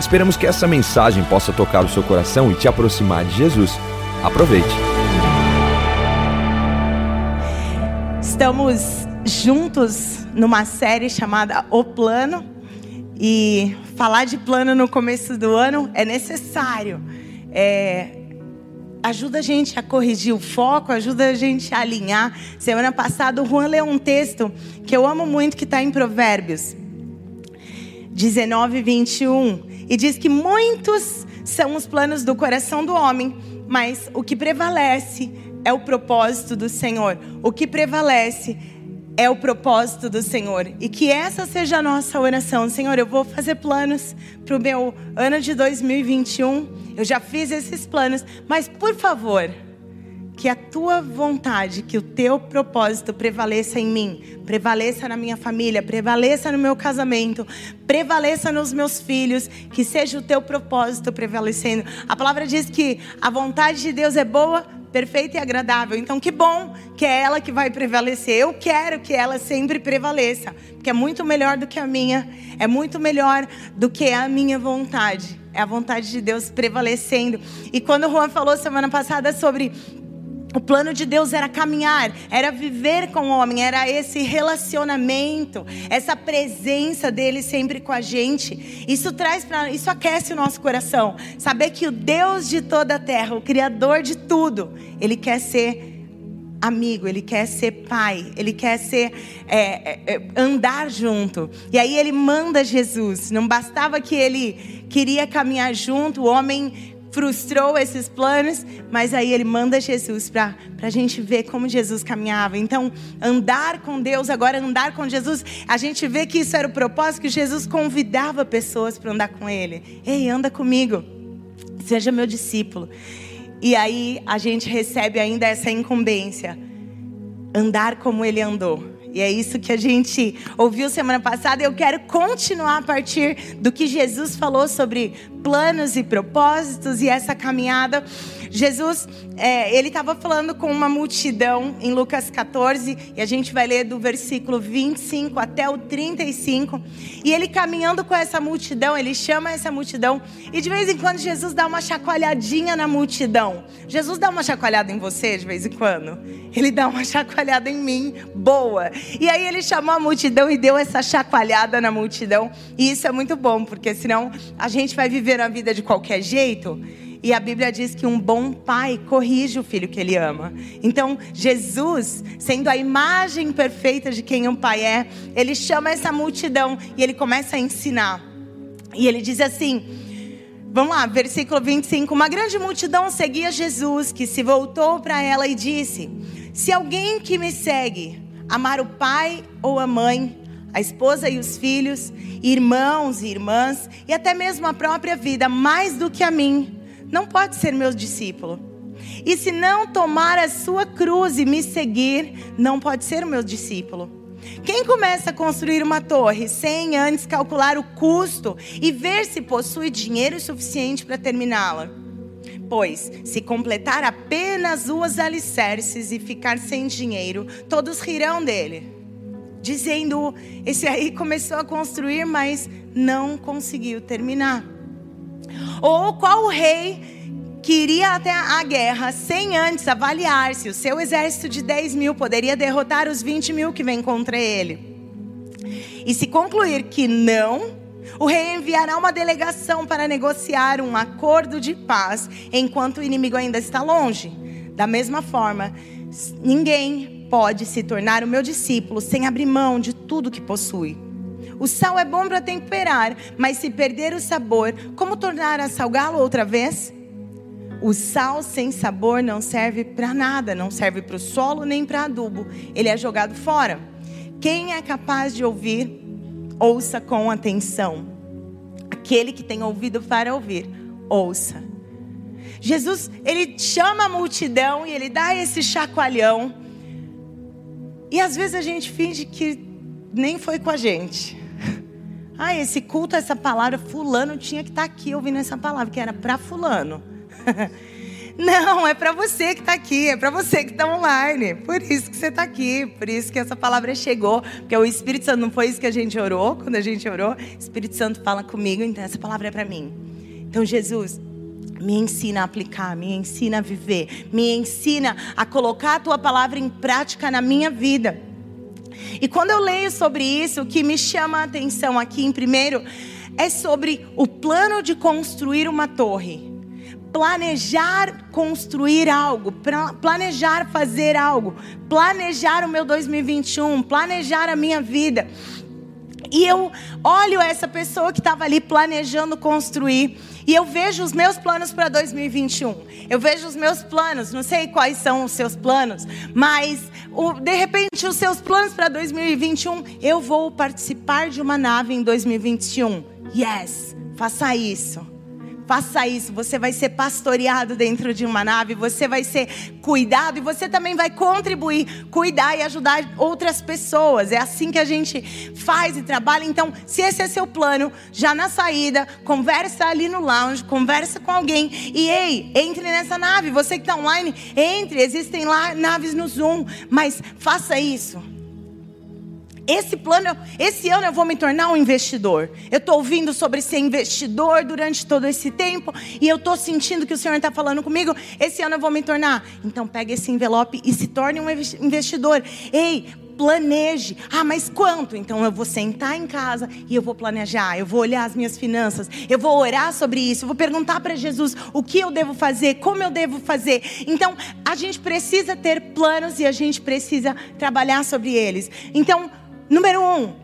Esperamos que essa mensagem possa tocar o seu coração e te aproximar de Jesus. Aproveite. Estamos juntos numa série chamada O Plano e falar de plano no começo do ano é necessário. É, ajuda a gente a corrigir o foco, ajuda a gente a alinhar. Semana passada o Juan leu um texto que eu amo muito que está em Provérbios 19, 21 e diz que muitos são os planos do coração do homem, mas o que prevalece é o propósito do Senhor. O que prevalece é o propósito do Senhor. E que essa seja a nossa oração. Senhor, eu vou fazer planos para o meu ano de 2021. Eu já fiz esses planos, mas por favor que a tua vontade, que o teu propósito prevaleça em mim, prevaleça na minha família, prevaleça no meu casamento, prevaleça nos meus filhos, que seja o teu propósito prevalecendo. A palavra diz que a vontade de Deus é boa, perfeita e agradável. Então, que bom que é ela que vai prevalecer. Eu quero que ela sempre prevaleça, porque é muito melhor do que a minha, é muito melhor do que a minha vontade. É a vontade de Deus prevalecendo. E quando o Juan falou semana passada sobre o plano de Deus era caminhar, era viver com o homem, era esse relacionamento, essa presença dele sempre com a gente. Isso traz para, isso aquece o nosso coração. Saber que o Deus de toda a terra, o criador de tudo, ele quer ser amigo, ele quer ser pai, ele quer ser é, é, andar junto. E aí ele manda Jesus. Não bastava que ele queria caminhar junto, o homem frustrou esses planos, mas aí ele manda Jesus para a gente ver como Jesus caminhava. Então, andar com Deus, agora andar com Jesus, a gente vê que isso era o propósito, que Jesus convidava pessoas para andar com Ele. Ei, anda comigo, seja meu discípulo. E aí a gente recebe ainda essa incumbência, andar como Ele andou. E é isso que a gente ouviu semana passada. Eu quero continuar a partir do que Jesus falou sobre planos e propósitos e essa caminhada. Jesus, é, ele estava falando com uma multidão em Lucas 14, e a gente vai ler do versículo 25 até o 35. E ele caminhando com essa multidão, ele chama essa multidão, e de vez em quando Jesus dá uma chacoalhadinha na multidão. Jesus dá uma chacoalhada em você de vez em quando? Ele dá uma chacoalhada em mim, boa. E aí ele chamou a multidão e deu essa chacoalhada na multidão, e isso é muito bom, porque senão a gente vai viver a vida de qualquer jeito. E a Bíblia diz que um bom pai corrige o filho que ele ama. Então, Jesus, sendo a imagem perfeita de quem um pai é, ele chama essa multidão e ele começa a ensinar. E ele diz assim: Vamos lá, versículo 25. Uma grande multidão seguia Jesus, que se voltou para ela e disse: Se alguém que me segue amar o pai ou a mãe, a esposa e os filhos, irmãos e irmãs, e até mesmo a própria vida, mais do que a mim, não pode ser meu discípulo. E se não tomar a sua cruz e me seguir, não pode ser meu discípulo. Quem começa a construir uma torre sem antes calcular o custo e ver se possui dinheiro suficiente para terminá-la? Pois, se completar apenas os alicerces e ficar sem dinheiro, todos rirão dele. Dizendo, esse aí começou a construir, mas não conseguiu terminar. Ou qual rei que iria até a guerra sem antes avaliar se o seu exército de 10 mil poderia derrotar os 20 mil que vem contra ele? E se concluir que não, o rei enviará uma delegação para negociar um acordo de paz enquanto o inimigo ainda está longe. Da mesma forma, ninguém pode se tornar o meu discípulo sem abrir mão de tudo que possui. O sal é bom para temperar, mas se perder o sabor, como tornar a salgá-lo outra vez? O sal sem sabor não serve para nada, não serve para o solo nem para adubo. Ele é jogado fora. Quem é capaz de ouvir, ouça com atenção. Aquele que tem ouvido para ouvir, ouça. Jesus, ele chama a multidão e ele dá esse chacoalhão. E às vezes a gente finge que nem foi com a gente. Ah, esse culto, essa palavra, fulano tinha que estar tá aqui ouvindo essa palavra, que era para fulano. Não, é para você que está aqui, é para você que está online. Por isso que você está aqui, por isso que essa palavra chegou. Porque o Espírito Santo não foi isso que a gente orou, quando a gente orou. O Espírito Santo fala comigo, então essa palavra é para mim. Então, Jesus, me ensina a aplicar, me ensina a viver, me ensina a colocar a tua palavra em prática na minha vida. E quando eu leio sobre isso, o que me chama a atenção aqui em primeiro é sobre o plano de construir uma torre planejar construir algo, planejar fazer algo, planejar o meu 2021, planejar a minha vida. E eu olho essa pessoa que estava ali planejando construir. E eu vejo os meus planos para 2021. Eu vejo os meus planos, não sei quais são os seus planos, mas o, de repente os seus planos para 2021, eu vou participar de uma nave em 2021. Yes, faça isso. Faça isso, você vai ser pastoreado dentro de uma nave, você vai ser cuidado e você também vai contribuir, cuidar e ajudar outras pessoas. É assim que a gente faz e trabalha. Então, se esse é seu plano, já na saída, conversa ali no lounge, conversa com alguém e ei, entre nessa nave. Você que está online, entre. Existem lá naves no Zoom, mas faça isso. Esse plano, esse ano eu vou me tornar um investidor. Eu estou ouvindo sobre ser investidor durante todo esse tempo e eu estou sentindo que o Senhor está falando comigo. Esse ano eu vou me tornar. Então pega esse envelope e se torne um investidor. Ei, planeje. Ah, mas quanto? Então eu vou sentar em casa e eu vou planejar. Eu vou olhar as minhas finanças. Eu vou orar sobre isso. Eu vou perguntar para Jesus o que eu devo fazer, como eu devo fazer. Então a gente precisa ter planos e a gente precisa trabalhar sobre eles. Então Número um,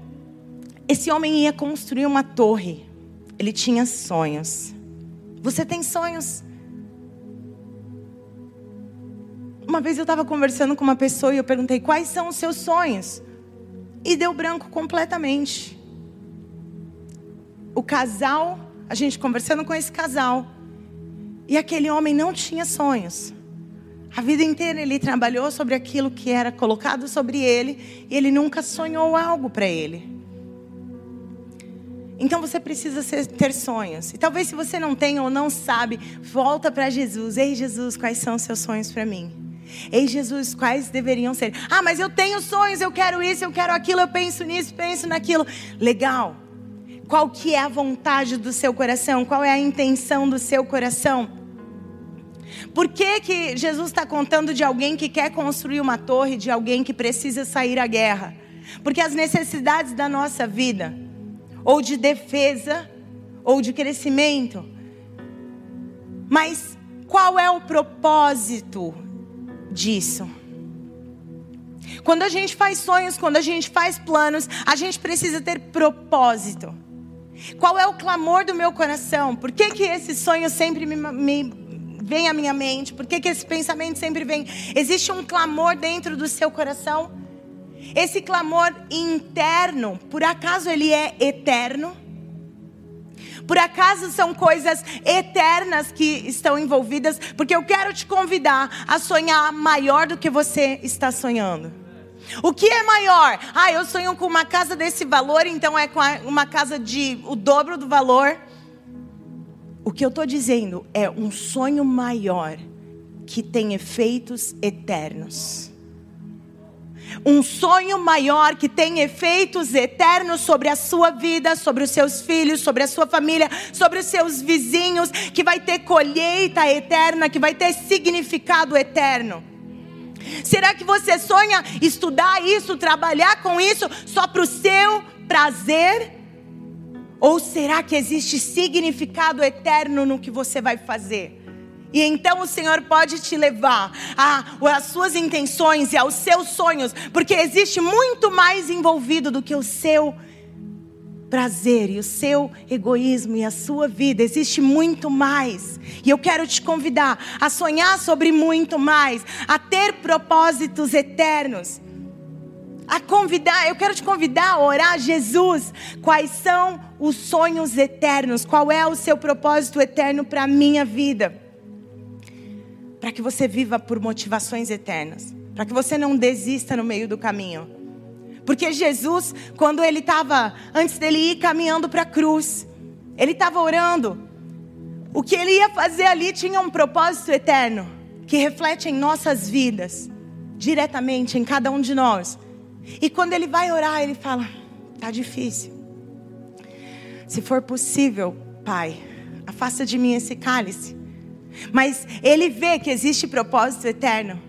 esse homem ia construir uma torre. Ele tinha sonhos. Você tem sonhos? Uma vez eu estava conversando com uma pessoa e eu perguntei quais são os seus sonhos. E deu branco completamente. O casal, a gente conversando com esse casal, e aquele homem não tinha sonhos. A vida inteira ele trabalhou sobre aquilo que era colocado sobre ele e ele nunca sonhou algo para ele. Então você precisa ter sonhos. E talvez se você não tem ou não sabe, volta para Jesus. Ei Jesus, quais são os seus sonhos para mim? Ei Jesus, quais deveriam ser? Ah, mas eu tenho sonhos, eu quero isso, eu quero aquilo, eu penso nisso, penso naquilo. Legal. Qual que é a vontade do seu coração? Qual é a intenção do seu coração? Por que, que Jesus está contando de alguém que quer construir uma torre, de alguém que precisa sair à guerra? Porque as necessidades da nossa vida, ou de defesa, ou de crescimento. Mas qual é o propósito disso? Quando a gente faz sonhos, quando a gente faz planos, a gente precisa ter propósito. Qual é o clamor do meu coração? Por que, que esse sonho sempre me, me vem à minha mente? Por que, que esse pensamento sempre vem? Existe um clamor dentro do seu coração? Esse clamor interno, por acaso ele é eterno? Por acaso são coisas eternas que estão envolvidas? Porque eu quero te convidar a sonhar maior do que você está sonhando. O que é maior? Ah, eu sonho com uma casa desse valor, então é com uma casa de o dobro do valor. O que eu estou dizendo é um sonho maior que tem efeitos eternos. Um sonho maior que tem efeitos eternos sobre a sua vida, sobre os seus filhos, sobre a sua família, sobre os seus vizinhos, que vai ter colheita eterna, que vai ter significado eterno. Será que você sonha estudar isso, trabalhar com isso só para o seu prazer? Ou será que existe significado eterno no que você vai fazer? E então o Senhor pode te levar às suas intenções e aos seus sonhos, porque existe muito mais envolvido do que o seu prazer e o seu egoísmo e a sua vida. Existe muito mais. E eu quero te convidar a sonhar sobre muito mais, a ter propósitos eternos a convidar, eu quero te convidar a orar, Jesus, quais são os sonhos eternos? Qual é o seu propósito eterno para a minha vida? para que você viva por motivações eternas, para que você não desista no meio do caminho. Porque Jesus, quando ele estava, antes dele ir caminhando para a cruz, ele estava orando. O que ele ia fazer ali tinha um propósito eterno, que reflete em nossas vidas, diretamente em cada um de nós. E quando ele vai orar, ele fala: tá difícil. Se for possível, Pai, afasta de mim esse cálice. Mas ele vê que existe propósito eterno.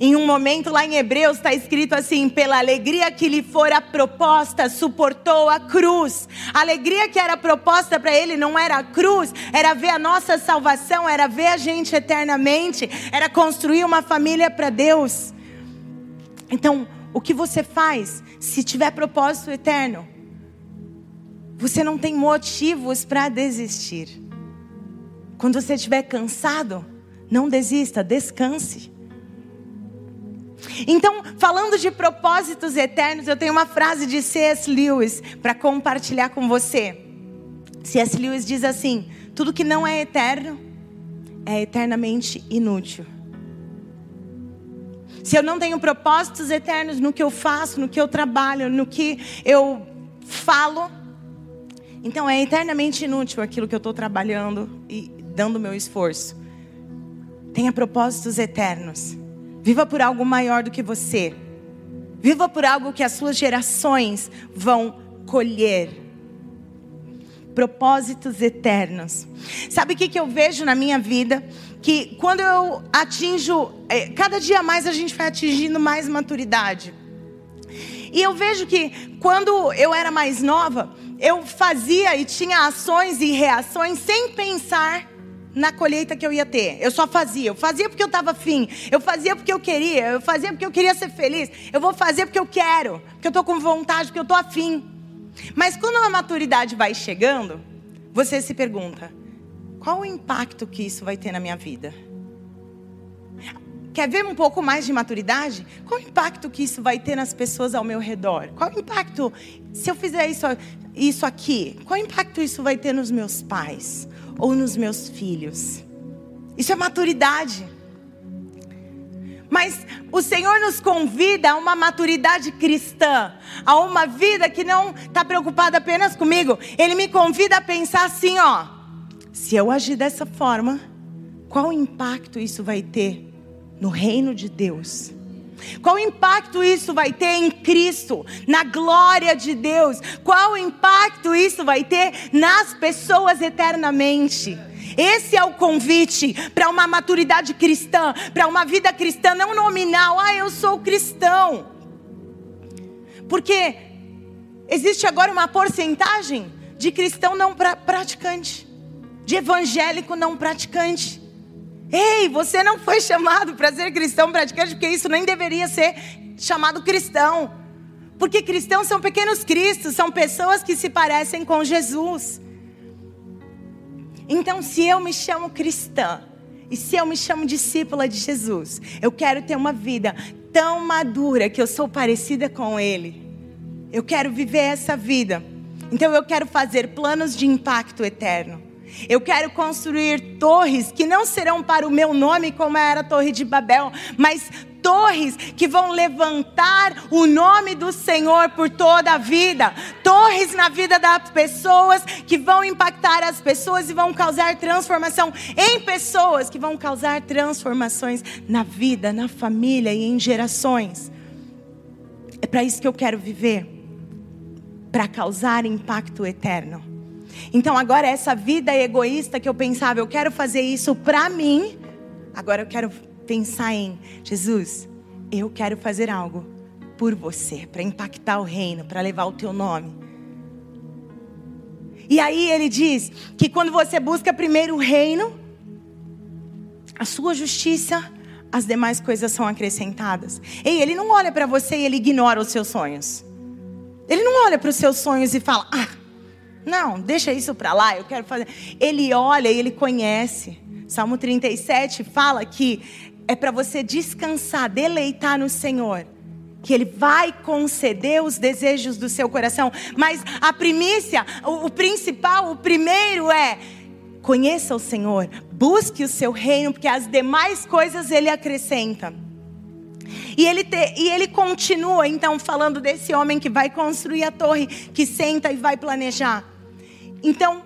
Em um momento lá em Hebreus está escrito assim: pela alegria que lhe fora proposta, suportou a cruz. A alegria que era proposta para ele não era a cruz, era ver a nossa salvação, era ver a gente eternamente, era construir uma família para Deus. Então, o que você faz se tiver propósito eterno? Você não tem motivos para desistir. Quando você estiver cansado, não desista, descanse. Então, falando de propósitos eternos, eu tenho uma frase de C.S. Lewis para compartilhar com você. C.S. Lewis diz assim: tudo que não é eterno é eternamente inútil. Se eu não tenho propósitos eternos no que eu faço, no que eu trabalho, no que eu falo, então é eternamente inútil aquilo que eu estou trabalhando e dando meu esforço. Tenha propósitos eternos. Viva por algo maior do que você. Viva por algo que as suas gerações vão colher. Propósitos eternos. Sabe o que, que eu vejo na minha vida? Que quando eu atinjo, é, cada dia mais a gente vai atingindo mais maturidade. E eu vejo que quando eu era mais nova, eu fazia e tinha ações e reações sem pensar na colheita que eu ia ter. Eu só fazia. Eu fazia porque eu estava afim. Eu fazia porque eu queria. Eu fazia porque eu queria ser feliz. Eu vou fazer porque eu quero. Porque eu estou com vontade, porque eu estou afim. Mas quando a maturidade vai chegando, você se pergunta: qual o impacto que isso vai ter na minha vida? Quer ver um pouco mais de maturidade? Qual o impacto que isso vai ter nas pessoas ao meu redor? Qual o impacto, se eu fizer isso, isso aqui, qual o impacto isso vai ter nos meus pais? ou nos meus filhos. Isso é maturidade. Mas o Senhor nos convida a uma maturidade cristã, a uma vida que não está preocupada apenas comigo. Ele me convida a pensar assim: ó, se eu agir dessa forma, qual impacto isso vai ter no reino de Deus? Qual impacto isso vai ter em Cristo, na glória de Deus? Qual impacto isso vai ter nas pessoas eternamente? Esse é o convite para uma maturidade cristã, para uma vida cristã não nominal. Ah, eu sou cristão. Porque existe agora uma porcentagem de cristão não pra, praticante, de evangélico não praticante. Ei, você não foi chamado para ser cristão praticante, porque isso nem deveria ser chamado cristão. Porque cristãos são pequenos cristos, são pessoas que se parecem com Jesus. Então, se eu me chamo cristã, e se eu me chamo discípula de Jesus, eu quero ter uma vida tão madura que eu sou parecida com Ele. Eu quero viver essa vida. Então, eu quero fazer planos de impacto eterno. Eu quero construir torres que não serão para o meu nome, como era a Torre de Babel, mas torres que vão levantar o nome do Senhor por toda a vida. Torres na vida das pessoas que vão impactar as pessoas e vão causar transformação em pessoas que vão causar transformações na vida, na família e em gerações. É para isso que eu quero viver para causar impacto eterno. Então agora essa vida egoísta que eu pensava, eu quero fazer isso para mim, agora eu quero pensar em Jesus, eu quero fazer algo por você, para impactar o reino, para levar o teu nome. E aí ele diz que quando você busca primeiro o reino, a sua justiça, as demais coisas são acrescentadas. Ei, ele não olha para você e ele ignora os seus sonhos. Ele não olha para os seus sonhos e fala: "Ah, não, deixa isso para lá, eu quero fazer. Ele olha e ele conhece. Salmo 37 fala que é para você descansar, deleitar no Senhor. Que Ele vai conceder os desejos do seu coração. Mas a primícia, o, o principal, o primeiro é Conheça o Senhor, busque o seu reino, porque as demais coisas ele acrescenta. E ele, te, e ele continua então falando desse homem que vai construir a torre, que senta e vai planejar. Então,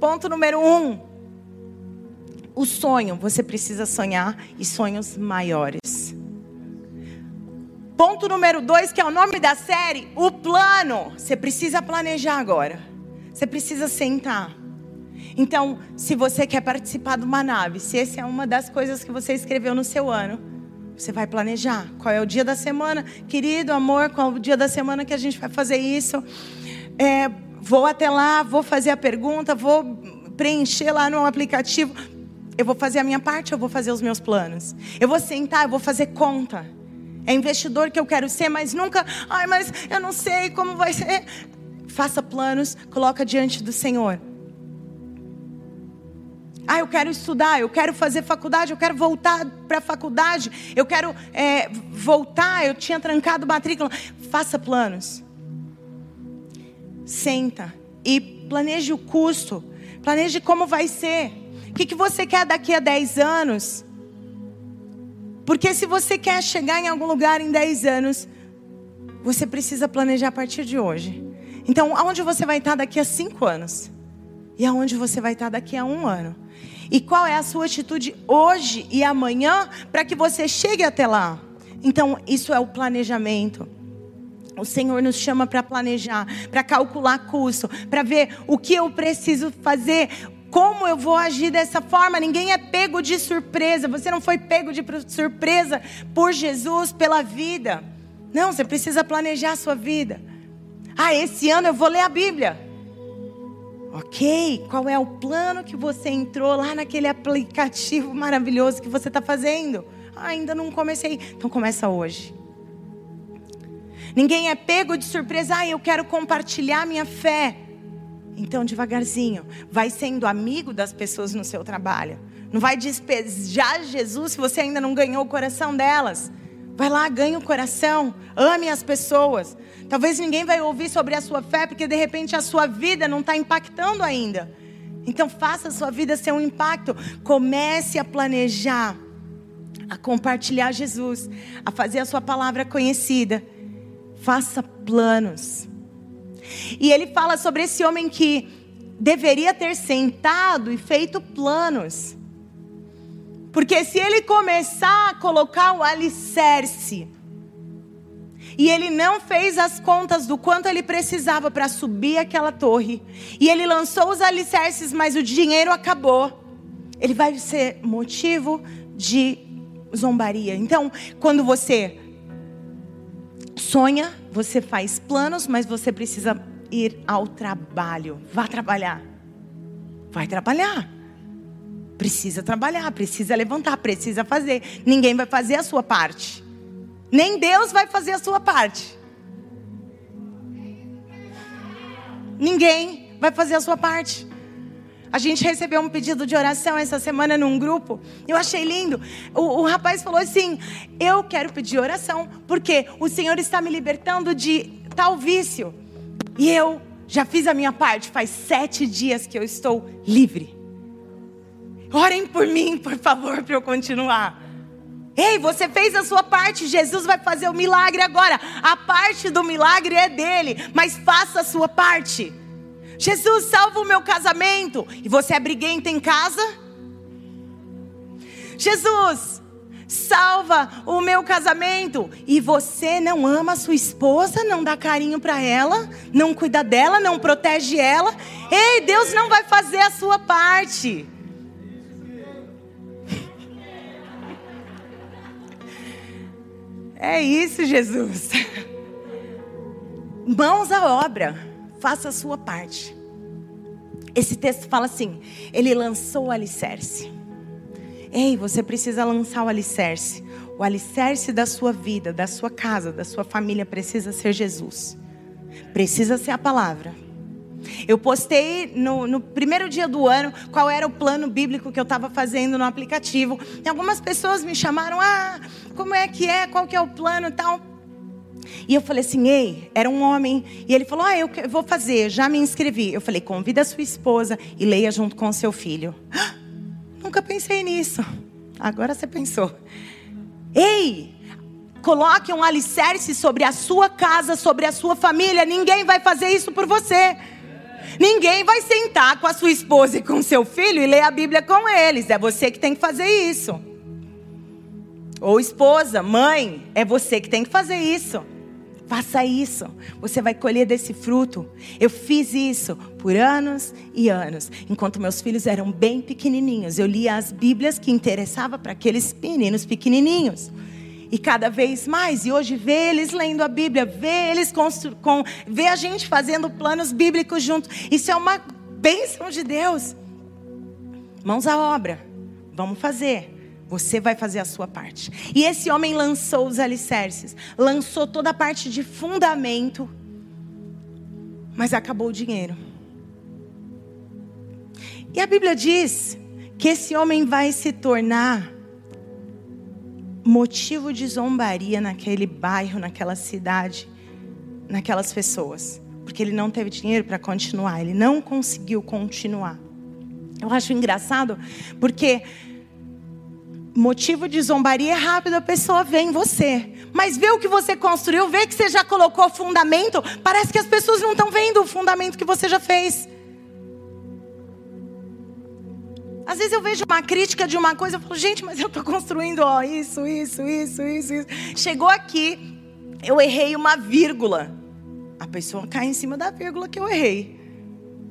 ponto número um: o sonho, você precisa sonhar e sonhos maiores. Ponto número dois, que é o nome da série, o plano. Você precisa planejar agora. Você precisa sentar. Então, se você quer participar de uma nave, se essa é uma das coisas que você escreveu no seu ano, você vai planejar. Qual é o dia da semana, querido amor? Qual é o dia da semana que a gente vai fazer isso? É, vou até lá, vou fazer a pergunta, vou preencher lá no aplicativo. Eu vou fazer a minha parte, eu vou fazer os meus planos. Eu vou sentar, eu vou fazer conta. É investidor que eu quero ser, mas nunca, ai, mas eu não sei como vai ser. Faça planos, coloca diante do Senhor. Ah, eu quero estudar, eu quero fazer faculdade, eu quero voltar para a faculdade, eu quero é, voltar, eu tinha trancado matrícula. Faça planos. Senta e planeje o custo, planeje como vai ser. O que, que você quer daqui a 10 anos? Porque se você quer chegar em algum lugar em 10 anos, você precisa planejar a partir de hoje. Então, aonde você vai estar daqui a 5 anos? E aonde você vai estar daqui a um ano? E qual é a sua atitude hoje e amanhã para que você chegue até lá? Então, isso é o planejamento. O Senhor nos chama para planejar, para calcular custo, para ver o que eu preciso fazer, como eu vou agir dessa forma? Ninguém é pego de surpresa. Você não foi pego de surpresa por Jesus, pela vida. Não, você precisa planejar a sua vida. Ah, esse ano eu vou ler a Bíblia. Ok, qual é o plano que você entrou lá naquele aplicativo maravilhoso que você está fazendo? Ah, ainda não comecei. Então começa hoje. Ninguém é pego de surpresa. Ah, eu quero compartilhar minha fé. Então, devagarzinho, vai sendo amigo das pessoas no seu trabalho. Não vai despejar Jesus se você ainda não ganhou o coração delas. Vai lá, ganhe o coração, ame as pessoas. Talvez ninguém vai ouvir sobre a sua fé, porque de repente a sua vida não está impactando ainda. Então faça a sua vida ser um impacto. Comece a planejar, a compartilhar Jesus, a fazer a sua palavra conhecida. Faça planos. E ele fala sobre esse homem que deveria ter sentado e feito planos. Porque se ele começar a colocar o alicerce, e ele não fez as contas do quanto ele precisava para subir aquela torre, e ele lançou os alicerces, mas o dinheiro acabou, ele vai ser motivo de zombaria. Então, quando você sonha, você faz planos, mas você precisa ir ao trabalho. Vá trabalhar. Vai trabalhar. Precisa trabalhar, precisa levantar, precisa fazer. Ninguém vai fazer a sua parte. Nem Deus vai fazer a sua parte. Ninguém vai fazer a sua parte. A gente recebeu um pedido de oração essa semana num grupo. Eu achei lindo. O, o, rapaz falou assim: Eu quero pedir oração, porque o Senhor está me libertando de tal vício. E eu já fiz a minha parte. Faz sete dias que eu estou livre. Orem por mim, por favor, para eu continuar. Ei, você fez a sua parte, Jesus vai fazer o milagre agora. A parte do milagre é dele, mas faça a sua parte. Jesus, salva o meu casamento. E você é briguenta em casa? Jesus, salva o meu casamento. E você não ama a sua esposa, não dá carinho para ela, não cuida dela, não protege ela. Ei, Deus não vai fazer a sua parte. É isso, Jesus. Mãos à obra faça a sua parte. Esse texto fala assim: ele lançou o alicerce. Ei, você precisa lançar o alicerce. O alicerce da sua vida, da sua casa, da sua família precisa ser Jesus. Precisa ser a palavra. Eu postei no, no, primeiro dia do ano qual era o plano bíblico que eu estava fazendo no aplicativo. E algumas pessoas me chamaram: Ah, como é que é? Qual que é o plano tal? E eu falei assim, ei, era um homem. E ele falou, ah, eu vou fazer, já me inscrevi. Eu falei, convida a sua esposa e leia junto com o seu filho. Ah, nunca pensei nisso. Agora você pensou. Ei, coloque um alicerce sobre a sua casa, sobre a sua família. Ninguém vai fazer isso por você. Ninguém vai sentar com a sua esposa e com seu filho e ler a Bíblia com eles. É você que tem que fazer isso. Ou esposa, mãe, é você que tem que fazer isso. Faça isso, você vai colher desse fruto. Eu fiz isso por anos e anos. Enquanto meus filhos eram bem pequenininhos, eu lia as Bíblias que interessavam para aqueles meninos pequenininhos. E cada vez mais, e hoje ver eles lendo a Bíblia, ver eles constru com, ver a gente fazendo planos bíblicos juntos. Isso é uma bênção de Deus. Mãos à obra. Vamos fazer. Você vai fazer a sua parte. E esse homem lançou os alicerces, lançou toda a parte de fundamento, mas acabou o dinheiro. E a Bíblia diz que esse homem vai se tornar motivo de zombaria naquele bairro, naquela cidade, naquelas pessoas, porque ele não teve dinheiro para continuar, ele não conseguiu continuar. Eu acho engraçado, porque motivo de zombaria é rápido, a pessoa vê em você. Mas vê o que você construiu, vê que você já colocou fundamento, parece que as pessoas não estão vendo o fundamento que você já fez. Às vezes eu vejo uma crítica de uma coisa, eu falo, gente, mas eu estou construindo ó, isso, isso, isso, isso, isso. Chegou aqui, eu errei uma vírgula. A pessoa cai em cima da vírgula que eu errei.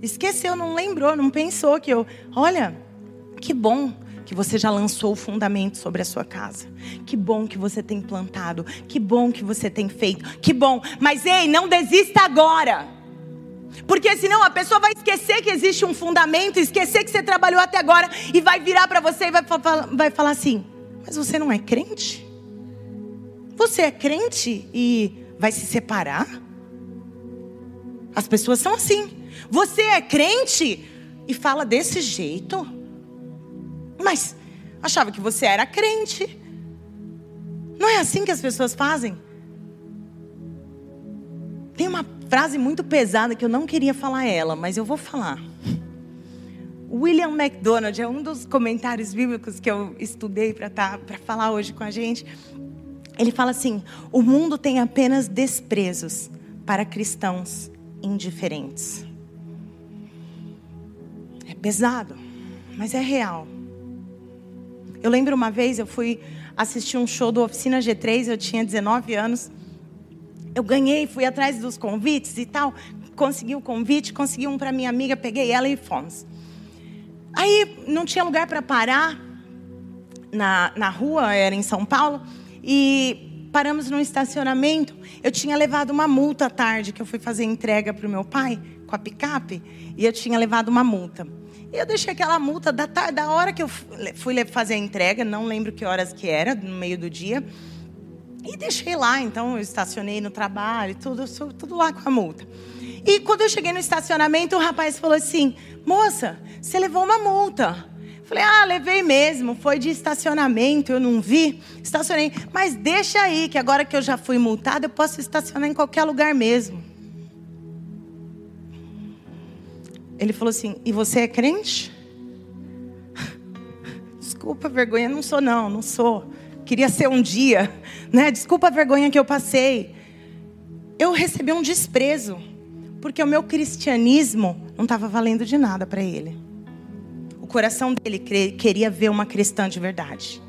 Esqueceu, não lembrou, não pensou que eu. Olha, que bom que você já lançou o fundamento sobre a sua casa. Que bom que você tem plantado. Que bom que você tem feito. Que bom. Mas ei, não desista agora. Porque senão a pessoa vai esquecer que existe um fundamento, esquecer que você trabalhou até agora e vai virar para você e vai, vai falar assim: Mas você não é crente? Você é crente e vai se separar? As pessoas são assim. Você é crente e fala desse jeito? Mas achava que você era crente. Não é assim que as pessoas fazem? Tem uma frase muito pesada que eu não queria falar ela, mas eu vou falar. William MacDonald é um dos comentários bíblicos que eu estudei para tá, falar hoje com a gente. Ele fala assim: o mundo tem apenas desprezos para cristãos indiferentes. É pesado, mas é real. Eu lembro uma vez, eu fui assistir um show do Oficina G3, eu tinha 19 anos eu ganhei, fui atrás dos convites e tal. Consegui o convite, consegui um para minha amiga, peguei ela e fomos. Aí não tinha lugar para parar na, na rua, era em São Paulo, e paramos num estacionamento. Eu tinha levado uma multa à tarde, que eu fui fazer entrega para o meu pai com a picape, e eu tinha levado uma multa. E eu deixei aquela multa da, da hora que eu fui fazer a entrega, não lembro que horas que era, no meio do dia. E deixei lá, então eu estacionei no trabalho, tudo, tudo lá com a multa. E quando eu cheguei no estacionamento, o rapaz falou assim: Moça, você levou uma multa. Falei, ah, levei mesmo, foi de estacionamento, eu não vi, estacionei. Mas deixa aí, que agora que eu já fui multada, eu posso estacionar em qualquer lugar mesmo. Ele falou assim: e você é crente? Desculpa, vergonha, não sou não, não sou queria ser um dia, né? Desculpa a vergonha que eu passei. Eu recebi um desprezo, porque o meu cristianismo não estava valendo de nada para ele. O coração dele queria ver uma cristã de verdade.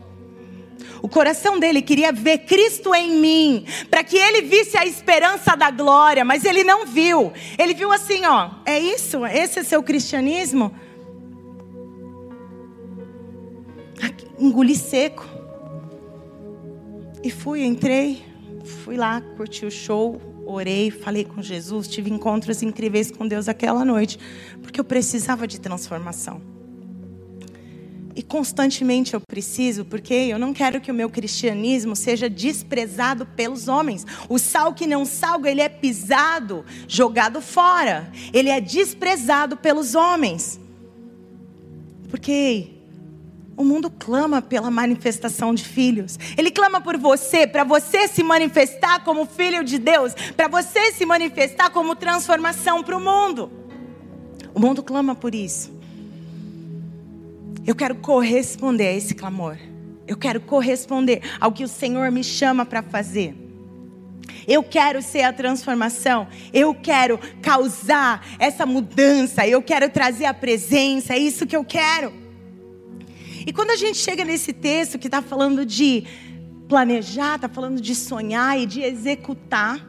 O coração dele queria ver Cristo em mim, para que ele visse a esperança da glória, mas ele não viu. Ele viu assim, ó, é isso? Esse é seu cristianismo? Engoli seco. E fui, entrei, fui lá, curti o show, orei, falei com Jesus, tive encontros incríveis com Deus aquela noite, porque eu precisava de transformação. E constantemente eu preciso, porque eu não quero que o meu cristianismo seja desprezado pelos homens. O sal que não salga, ele é pisado, jogado fora. Ele é desprezado pelos homens. Porque O mundo clama pela manifestação de filhos. Ele clama por você, para você se manifestar como filho de Deus, para você se manifestar como transformação para o mundo. O mundo clama por isso. Eu quero corresponder a esse clamor. Eu quero corresponder ao que o Senhor me chama para fazer. Eu quero ser a transformação. Eu quero causar essa mudança. Eu quero trazer a presença. É isso que eu quero. E quando a gente chega nesse texto que está falando de planejar, está falando de sonhar e de executar,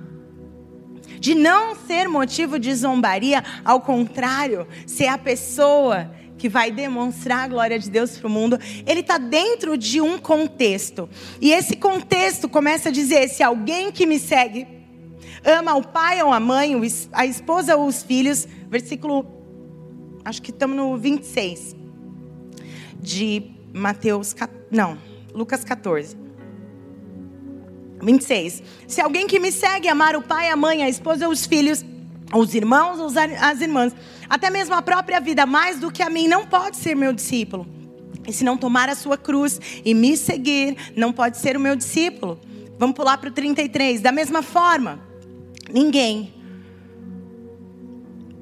de não ser motivo de zombaria, ao contrário, ser a pessoa que vai demonstrar a glória de Deus para o mundo, ele está dentro de um contexto. E esse contexto começa a dizer: se alguém que me segue ama o pai ou a mãe, a esposa ou os filhos, versículo, acho que estamos no 26 de Mateus, não, Lucas 14. 26. Se alguém que me segue amar o pai, a mãe, a esposa, os filhos, os irmãos, as irmãs, até mesmo a própria vida, mais do que a mim, não pode ser meu discípulo. E se não tomar a sua cruz e me seguir, não pode ser o meu discípulo. Vamos pular para o 33. Da mesma forma, ninguém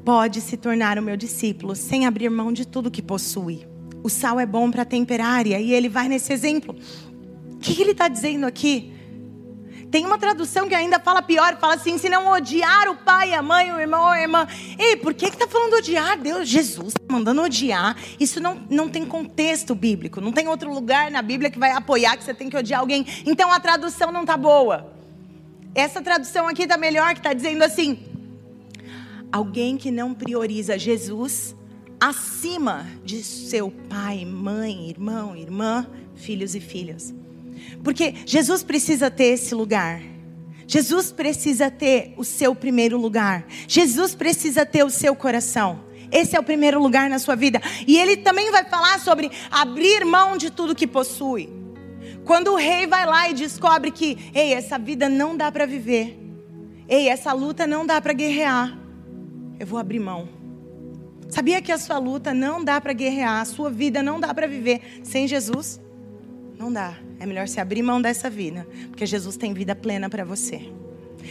pode se tornar o meu discípulo sem abrir mão de tudo que possui. O sal é bom para temperar, e aí ele vai nesse exemplo. O que, ele está dizendo aqui? Tem uma tradução que ainda fala pior, fala assim: se não odiar o pai, a mãe, o irmão a irmã. Ei, por que está falando odiar? Deus, Jesus está mandando odiar. Isso não, não tem contexto bíblico. Não tem outro lugar na Bíblia que vai apoiar que você tem que odiar alguém. Então a tradução não está boa. Essa tradução aqui está melhor, que está dizendo assim: alguém que não prioriza Jesus acima de seu pai, mãe, irmão, irmã, filhos e filhas. Porque Jesus precisa ter esse lugar. Jesus precisa ter o seu primeiro lugar. Jesus precisa ter o seu coração. Esse é o primeiro lugar na sua vida. E ele também vai falar sobre abrir mão de tudo que possui. Quando o rei vai lá e descobre que, ei, essa vida não dá para viver. Ei, essa luta não dá para guerrear. Eu vou abrir mão. Sabia que a sua luta não dá para guerrear, a sua vida não dá para viver sem Jesus? Não dá. É melhor se abrir mão dessa vida, porque Jesus tem vida plena para você.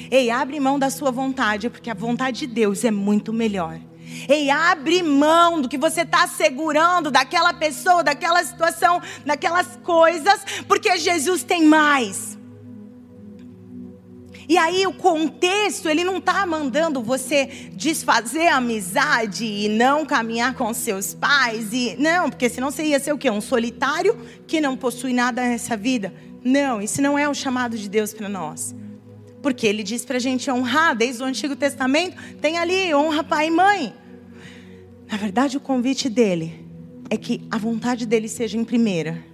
Ei, abre mão da sua vontade, porque a vontade de Deus é muito melhor. Ei, abre mão do que você está segurando, daquela pessoa, daquela situação, daquelas coisas, porque Jesus tem mais. E aí o contexto, ele não está mandando você desfazer a amizade e não caminhar com seus pais e não, porque senão você ia ser o quê? Um solitário que não possui nada nessa vida? Não, isso não é o chamado de Deus para nós. Porque ele diz para a gente honrar, desde o Antigo Testamento, tem ali honra pai e mãe. Na verdade, o convite dele é que a vontade dele seja em primeira.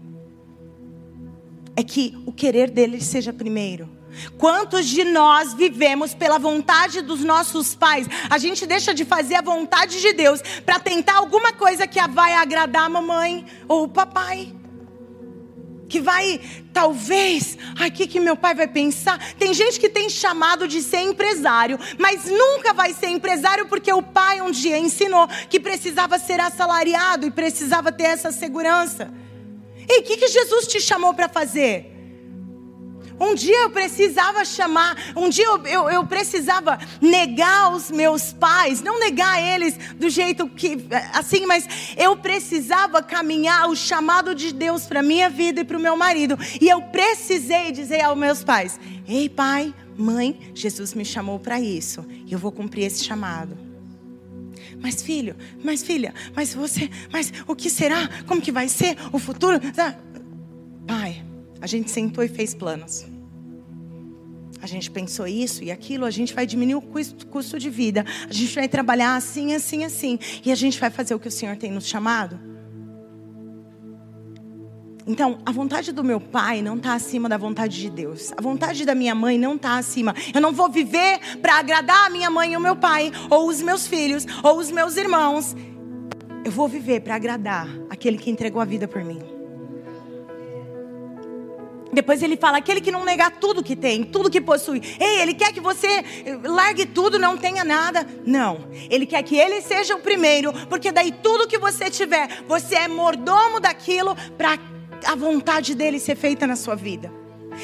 É que o querer dele seja primeiro. Quantos de nós vivemos pela vontade dos nossos pais? A gente deixa de fazer a vontade de Deus para tentar alguma coisa que vai agradar a mamãe ou o papai. Que vai, talvez, ai, o que, que meu pai vai pensar? Tem gente que tem chamado de ser empresário, mas nunca vai ser empresário porque o pai um dia ensinou que precisava ser assalariado e precisava ter essa segurança. E o que, que Jesus te chamou para fazer? Um dia eu precisava chamar, um dia eu, eu, eu, precisava negar os meus pais, não negar eles do jeito que, assim, mas eu precisava caminhar o chamado de Deus para minha vida e para o meu marido. E eu precisei dizer aos meus pais: Ei, pai, mãe, Jesus me chamou para isso, e eu vou cumprir esse chamado. Mas filho, mas filha, mas você, mas o que será? Como que vai ser o futuro? Pai, a gente sentou e fez planos. A gente pensou isso e aquilo, a gente vai diminuir o custo de vida. A gente vai trabalhar assim, assim, assim. E a gente vai fazer o que o Senhor tem nos chamado. Então, a vontade do meu pai não está acima da vontade de Deus. A vontade da minha mãe não está acima. Eu não vou viver para agradar a minha mãe e o meu pai, ou os meus filhos, ou os meus irmãos. Eu vou viver para agradar aquele que entregou a vida por mim. Depois ele fala: aquele que não negar tudo que tem, tudo que possui. Ei, ele quer que você largue tudo, não tenha nada. Não. Ele quer que ele seja o primeiro, porque daí tudo que você tiver, você é mordomo daquilo para a vontade dele ser feita na sua vida.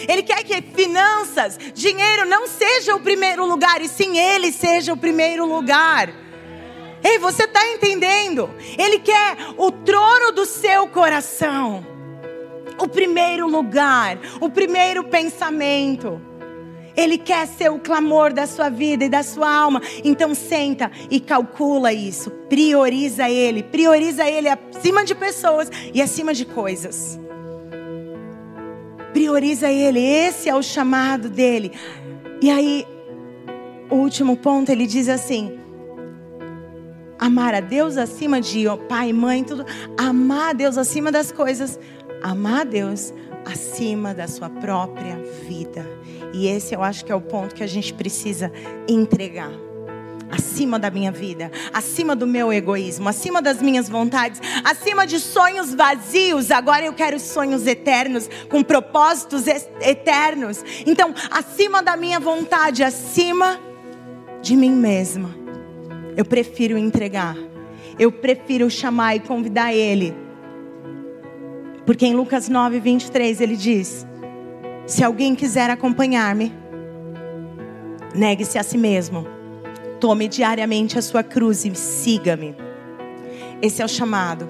Ele quer que finanças, dinheiro não seja o primeiro lugar, e sim ele seja o primeiro lugar. Ei, você está entendendo? Ele quer o trono do seu coração o primeiro lugar, o primeiro pensamento. Ele quer ser o clamor da sua vida e da sua alma. Então senta e calcula isso. Prioriza ele. Prioriza ele acima de pessoas e acima de coisas. Prioriza ele. Esse é o chamado dele. E aí, o último ponto, ele diz assim: amar a Deus acima de pai, mãe, tudo. Amar a Deus acima das coisas amar a Deus acima da sua própria vida. E esse eu acho que é o ponto que a gente precisa entregar. Acima da minha vida, acima do meu egoísmo, acima das minhas vontades, acima de sonhos vazios. Agora eu quero sonhos eternos, com propósitos eternos. Então, acima da minha vontade, acima de mim mesma, eu prefiro entregar. Eu prefiro chamar e convidar Ele porque em Lucas 9, 23 ele diz: Se alguém quiser acompanhar-me, negue-se a si mesmo, tome diariamente a sua cruz e siga-me. Esse é o chamado.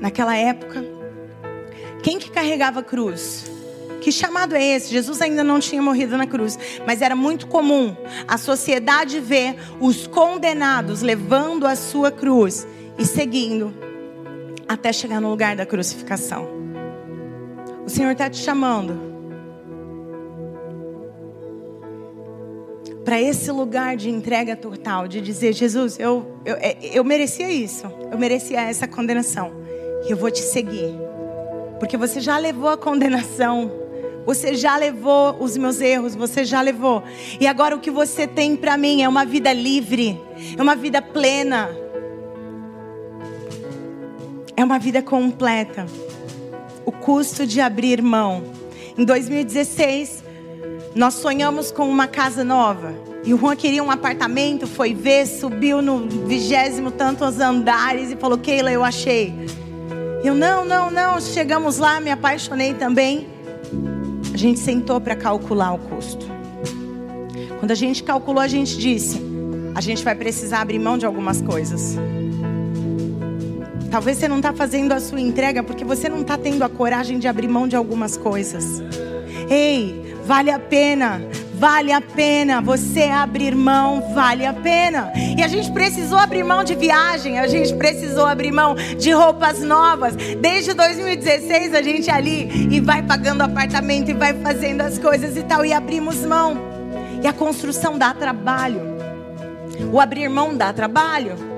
Naquela época, quem que carregava a cruz? Que chamado é esse? Jesus ainda não tinha morrido na cruz, mas era muito comum a sociedade ver os condenados levando a sua cruz e seguindo até chegar no lugar da crucificação. O Senhor está te chamando para esse lugar de entrega total, de dizer: Jesus, eu, eu, é, eu merecia isso, eu merecia essa condenação, e eu vou te seguir, porque você já levou a condenação. Você já levou os meus erros, você já levou. E agora o que você tem para mim é uma vida livre, é uma vida plena, é uma vida completa. O custo de abrir mão. Em 2016, nós sonhamos com uma casa nova. E o Juan queria um apartamento, foi ver, subiu no vigésimo tantos andares e falou: Keila, eu achei. Eu, não, não, não. Chegamos lá, me apaixonei também. A gente sentou para calcular o custo. Quando a gente calculou, a gente disse: a gente vai precisar abrir mão de algumas coisas. Talvez você não está fazendo a sua entrega porque você não está tendo a coragem de abrir mão de algumas coisas. Ei, vale a pena. Vale a pena você abrir mão, vale a pena. E a gente precisou abrir mão de viagem, a gente precisou abrir mão de roupas novas. Desde 2016 a gente ali e vai pagando apartamento e vai fazendo as coisas e tal e abrimos mão. E a construção dá trabalho. O abrir mão dá trabalho.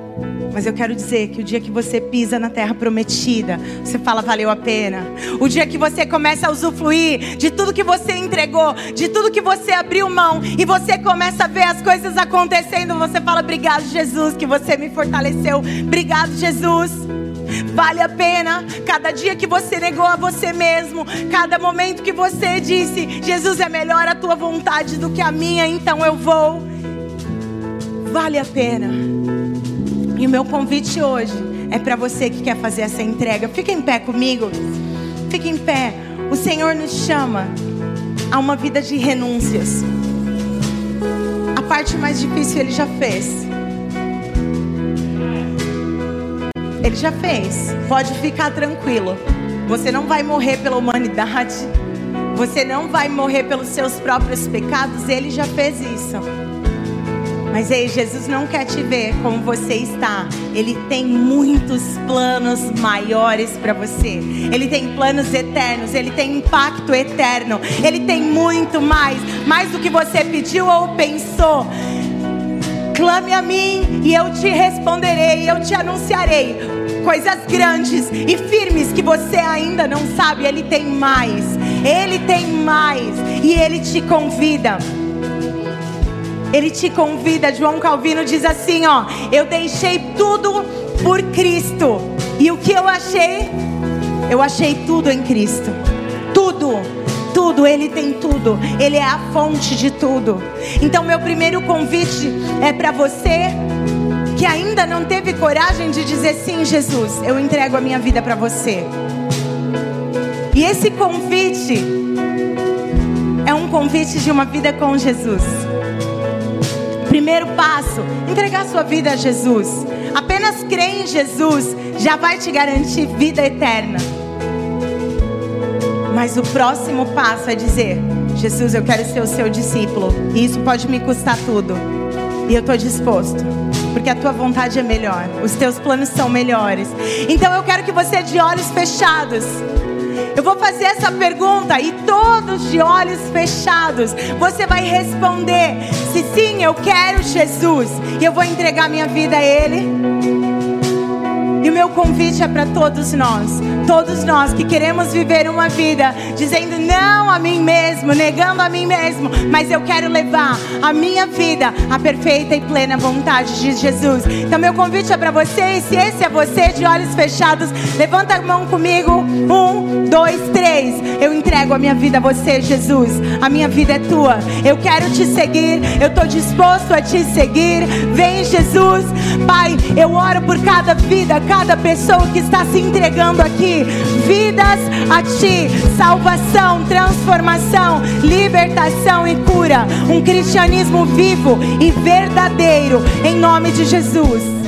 Mas eu quero dizer que o dia que você pisa na terra prometida, você fala valeu a pena. O dia que você começa a usufruir de tudo que você entregou, de tudo que você abriu mão e você começa a ver as coisas acontecendo, você fala obrigado Jesus que você me fortaleceu. Obrigado Jesus. Vale a pena cada dia que você negou a você mesmo, cada momento que você disse: Jesus é melhor a tua vontade do que a minha, então eu vou. Vale a pena. E o meu convite hoje é para você que quer fazer essa entrega. Fica em pé comigo. Fica em pé. O Senhor nos chama a uma vida de renúncias. A parte mais difícil ele já fez. Ele já fez. Pode ficar tranquilo. Você não vai morrer pela humanidade. Você não vai morrer pelos seus próprios pecados. Ele já fez isso. Mas ei, Jesus não quer te ver como você está. Ele tem muitos planos maiores para você. Ele tem planos eternos, ele tem impacto eterno. Ele tem muito mais, mais do que você pediu ou pensou. Clame a mim e eu te responderei, eu te anunciarei coisas grandes e firmes que você ainda não sabe. Ele tem mais. Ele tem mais e ele te convida. Ele te convida. João Calvino diz assim, ó: "Eu deixei tudo por Cristo. E o que eu achei? Eu achei tudo em Cristo." tudo. Tudo, Ele tem tudo, Ele é a fonte de tudo. Então, meu primeiro convite é para você que ainda não teve coragem de dizer sim, Jesus, eu entrego a minha vida para você. E esse convite é um convite de uma vida com Jesus. Primeiro passo, entregar sua vida a Jesus. Apenas crer em Jesus já vai te garantir vida eterna. Mas o próximo passo é dizer: Jesus, eu quero ser o seu discípulo. E isso pode me custar tudo. E eu estou disposto. Porque a tua vontade é melhor. Os teus planos são melhores. Então eu quero que você, de olhos fechados, eu vou fazer essa pergunta e todos de olhos fechados, você vai responder: se sim, eu quero Jesus, e eu vou entregar minha vida a Ele. E o meu convite é para todos nós, todos nós que queremos viver uma vida dizendo não a mim mesmo, negando a mim mesmo, mas eu quero levar a minha vida à perfeita e plena vontade de Jesus. Então, meu convite é para você, e se esse é você, de olhos fechados, levanta a mão comigo. Um, dois, três. Eu entrego a minha vida a você, Jesus. A minha vida é tua. Eu quero te seguir, eu estou disposto a te seguir. Vem, Jesus. Pai, eu oro por cada vida, cada pessoa que está se entregando aqui. Vidas a Ti, salvação, transformação, libertação e cura. Um cristianismo vivo e verdadeiro, em nome de Jesus.